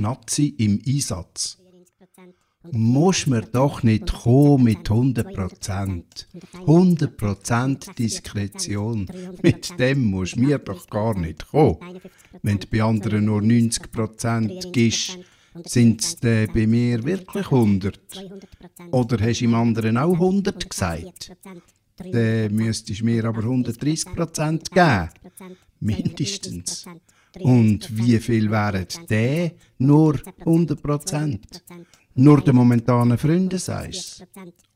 Nazi im Einsatz. Muss mir doch nicht kommen mit 100%. 100% Diskretion. Mit dem muss mir doch gar nicht kommen. Wenn du bei anderen nur 90% gibst, sind es bei mir wirklich 100? Oder hast du im anderen auch 100 gesagt? Dann müsstest du mir aber 130% geben. Mindestens. Und wie viel wären der? Nur 100%. Nur den momentanen Freunden sagst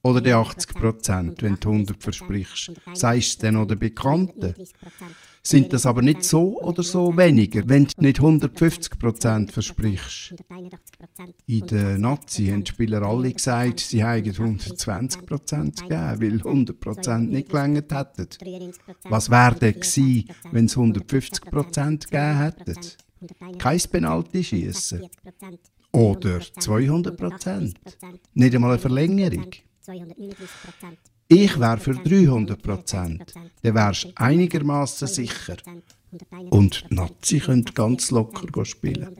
Oder die 80%, wenn du 100 versprichst. Sagst du dann den Bekannten? Sind das aber nicht so oder so weniger, wenn du nicht 150% versprichst? In der Nazi haben die Spieler alle gesagt, sie hätten 120% gegeben, weil 100% nicht gelangt hätten. Was wäre denn gewesen, wenn sie 150% gegeben hätten? Kein Penalty schießen. Oder 200 Prozent. Nicht einmal eine Verlängerung. Ich wäre für 300 Prozent. Dann wärst du einigermaßen sicher. Und Nazi könnte ganz locker spielen.